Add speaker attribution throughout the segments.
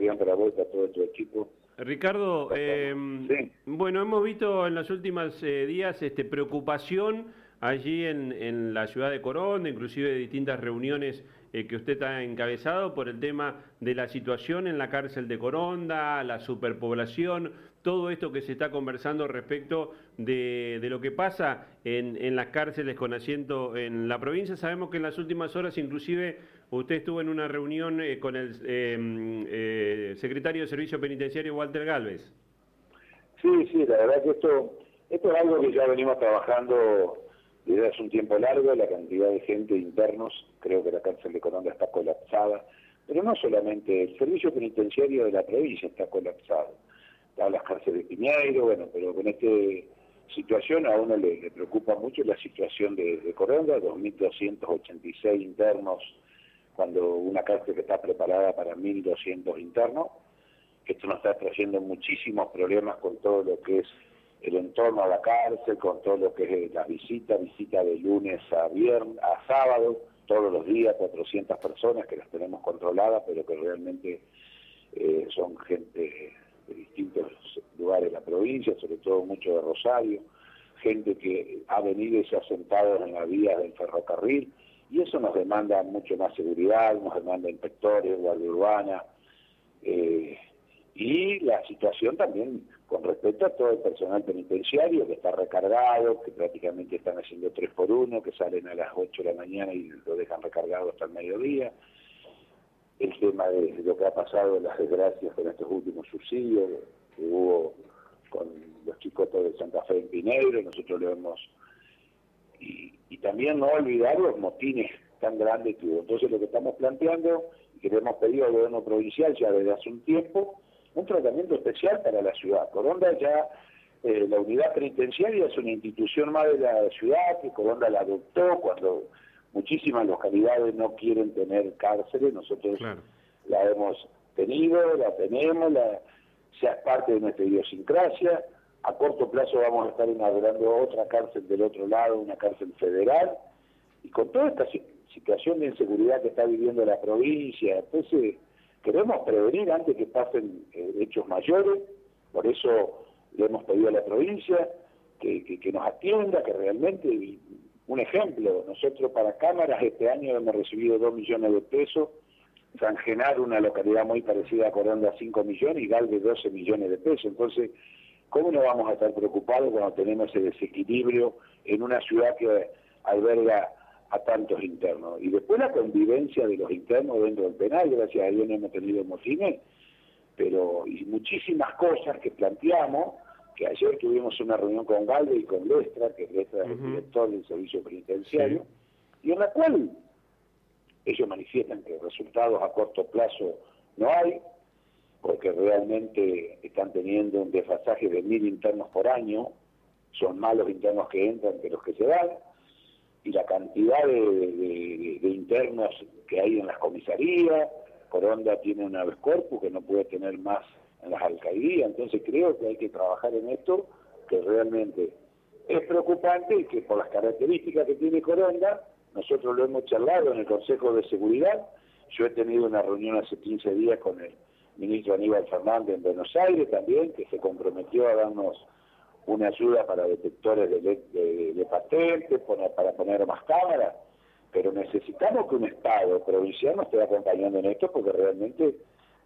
Speaker 1: Fabián, para vos y para todo tu equipo.
Speaker 2: Ricardo, eh, bueno, hemos visto en los últimos eh, días este, preocupación allí en, la ciudad de Coronda, inclusive de distintas reuniones eh, que usted ha encabezado por el tema de la situación en la cárcel de Coronda, la superpoblación, todo esto que se está conversando respecto de, lo que pasa en, las cárceles con asiento en la provincia. Sabemos que en las últimas horas inclusive usted estuvo en una reunión eh, con el em, eh, secretario de Servicio Penitenciario, Walter Galvez.
Speaker 1: Sí, sí, la verdad que esto, esto es algo que ya venimos trabajando desde hace un tiempo largo, la cantidad de gente internos, creo que la cárcel de Coronda está colapsada, pero no solamente el servicio penitenciario de la provincia está colapsado, está las cárceles de Piñeiro, bueno, pero con esta situación a uno le, preocupa mucho la situación de, de Coronda, 2.286 internos, una cárcel que está preparada para 1.200 internos, esto nos está trayendo muchísimos problemas con todo lo que es el entorno a la cárcel, con todo lo que es la visita, visita de lunes a viernes, a sábado, todos los días, 400 personas que las tenemos controladas, pero que realmente eh, son gente de distintos lugares de la provincia, sobre todo mucho de Rosario, gente que ha venido y se ha sentado en la vía del ferrocarril, y eso nos demanda mucho más seguridad, nos demanda inspectores, guardia urbana, eh, y la situación también con respecto a todo el personal penitenciario que está recargado, que prácticamente están haciendo tres por uno, que salen a las 8 de la mañana y lo dejan recargado hasta el mediodía. El tema de lo que ha pasado, las desgracias con estos últimos subsidios que hubo con los chicotos de Santa Fe en Pineiro, nosotros lo hemos... Y, y también no olvidar los motines tan grandes que hubo. Entonces lo que estamos planteando y que le hemos pedido al gobierno provincial ya desde hace un tiempo un tratamiento especial para la ciudad. Coronda ya, eh, la unidad penitenciaria es una institución más de la ciudad, que Coronda la adoptó cuando muchísimas localidades no quieren tener cárceles, nosotros la hemos tenido, la tenemos, la, sea parte de nuestra idiosincrasia. A corto plazo vamos a estar inaugurando otra cárcel del otro lado, una cárcel federal, y con toda esta situación de inseguridad que está viviendo la provincia, entonces Queremos prevenir antes que pasen eh, hechos mayores, por eso le hemos pedido a la provincia que, nos atienda, que realmente, un ejemplo, nosotros para cámaras este año hemos recibido 2 millones de pesos, San una localidad muy parecida a Coronda, 5 millones y Galvez 12 millones de pesos. Entonces, ¿cómo no vamos a estar preocupados cuando tenemos ese desequilibrio en una ciudad que alberga a tantos internos. Y después la convivencia de los internos dentro del penal, gracias a Dios no hemos tenido motines, pero y muchísimas cosas que planteamos, que ayer tuvimos una reunión con Galde y con Lestra, que Lestra es el director del servicio penitenciario, y en la cual ellos manifiestan que resultados a corto plazo no hay, porque realmente están teniendo un desfasaje de mil internos por año, son malos internos que entran que los que se van, y la cantidad de, internos que hay en las comisarías, Coronda tiene una vez corpus que no puede tener más en las alcaldías, entonces creo que hay que trabajar en esto, que realmente es preocupante y que por las características que tiene Coronda, nosotros lo hemos charlado en el Consejo de Seguridad, yo he tenido una reunión hace 15 días con el ministro Aníbal Fernández en Buenos Aires también, que se comprometió a darnos una ayuda para detectores de, de, de patentes, para poner más cámaras, pero necesitamos que un Estado provincial nos esté acompañando en esto porque realmente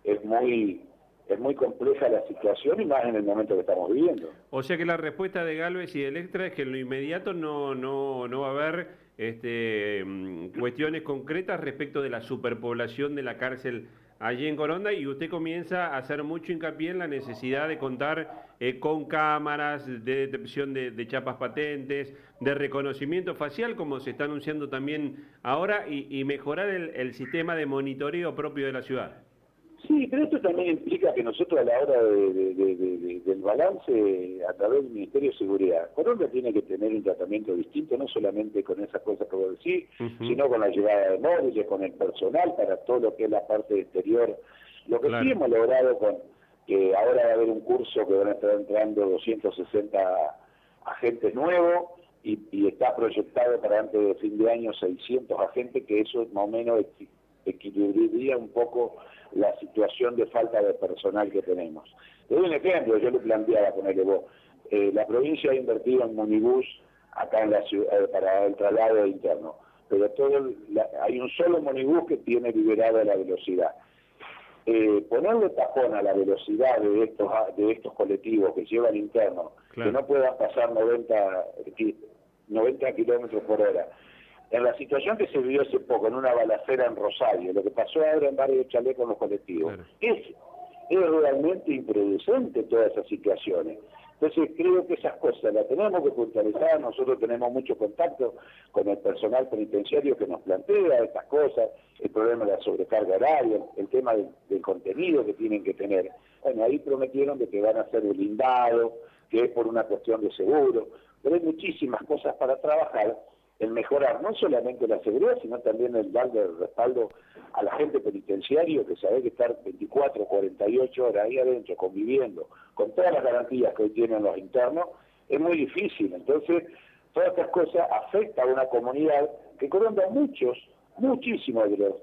Speaker 1: es muy es muy compleja la situación y más en el momento que estamos viviendo.
Speaker 2: O sea que la respuesta de Galvez y de Electra es que en lo inmediato no, no, no va a haber este, mm, cuestiones concretas respecto de la superpoblación de la cárcel allí en Coronda y usted comienza a hacer mucho hincapié en la necesidad de contar eh, con cámaras de detección de, chapas patentes, de reconocimiento facial, como se está anunciando también ahora, y, mejorar el sistema de monitoreo propio de la ciudad.
Speaker 1: Sí, pero esto también implica que nosotros a la hora del balance a través del Ministerio de Seguridad, Colombia tiene que tener un tratamiento distinto, no solamente con esas cosas que voy a decir, sino con la llegada de móviles, con el personal para todo lo que es la parte exterior. Lo que sí hemos logrado con que ahora va a haber un curso que van a estar entrando 260 agentes nuevos y, está proyectado para antes de fin de año 600 agentes, que eso es más o menos equilibraría un poco la situación de falta de personal que tenemos. Te doy un ejemplo, yo le planteaba, ponerle vos, eh, la provincia ha invertido en monibús acá en la ciudad, eh, para el traslado interno, pero todo hay un solo monibús que tiene liberada la velocidad. Eh, ponerle tapón a la velocidad de estos de estos colectivos que llevan interno, que no puedan pasar 90, 90 kilómetros por hora, en la situación que se vivió hace poco, en una balacera en Rosario, lo que pasó ahora en Barrio Chalé con los colectivos, es, es realmente improducente todas esas situaciones. Entonces creo que esas cosas las tenemos que puntualizar, nosotros tenemos mucho contacto con el personal penitenciario que nos plantea estas cosas, el problema de la sobrecarga horaria, el tema del, contenido que tienen que tener. Bueno, ahí prometieron de que van a ser blindado, que es por una cuestión de seguro, pero hay muchísimas cosas para trabajar en mejorar no solamente la seguridad, sino también el darle respaldo a la gente penitenciaria que sabe que estar 24, 48 horas ahí adentro conviviendo con todas las garantías que hoy tienen los internos es muy difícil. Entonces, todas estas cosas afectan a una comunidad que Colombia muchos, muchísimos de los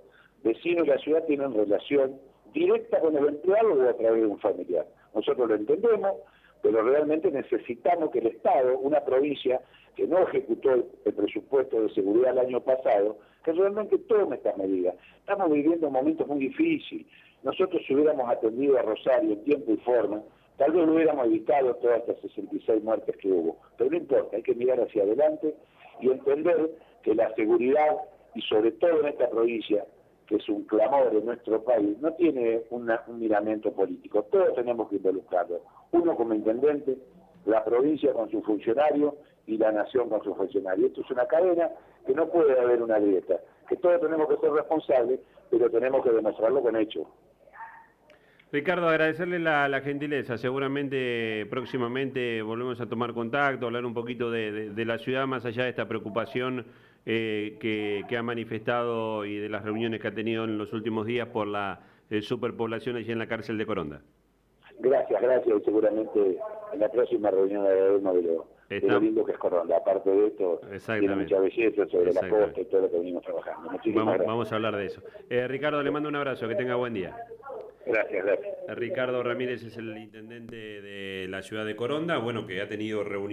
Speaker 1: vecinos de la ciudad tienen relación directa con el empleado o a través de un familiar. Nosotros lo entendemos, pero realmente necesitamos que el Estado, una provincia, que no ejecutó el presupuesto de seguridad el año pasado, que realmente tome estas medidas. Estamos viviendo momentos muy difíciles. Nosotros si hubiéramos atendido a Rosario en tiempo y forma, tal vez hubiéramos evitado todas estas 66 muertes que hubo. Pero no importa, hay que mirar hacia adelante y entender que la seguridad, y sobre todo en esta provincia, que es un clamor en nuestro país, no tiene un miramento político. Todos tenemos que involucrarlo. Uno como intendente, la provincia con su funcionario y la nación con su funcionario. Esto es una cadena que no puede haber una grieta, que todos tenemos que ser responsables, pero tenemos que demostrarlo con hechos.
Speaker 2: Ricardo, agradecerle la, gentileza. Seguramente próximamente volvemos a tomar contacto, hablar un poquito de, la ciudad, más allá de esta preocupación eh, que, ha manifestado y de las reuniones que ha tenido en los últimos días por la eh, superpoblación allí en la cárcel de Coronda.
Speaker 1: Gracias, gracias. Seguramente en la próxima reunión de de lo, de lo lindo que es Coronda. Aparte de esto, tiene mucha belleza sobre la costa y todo lo que venimos trabajando.
Speaker 2: Vamos, vamos, a hablar de eso. Eh, Ricardo, le mando un abrazo. Que tenga buen día.
Speaker 1: Gracias, gracias.
Speaker 2: Ricardo Ramírez es el intendente de la ciudad de Coronda, bueno, que ha tenido reuniones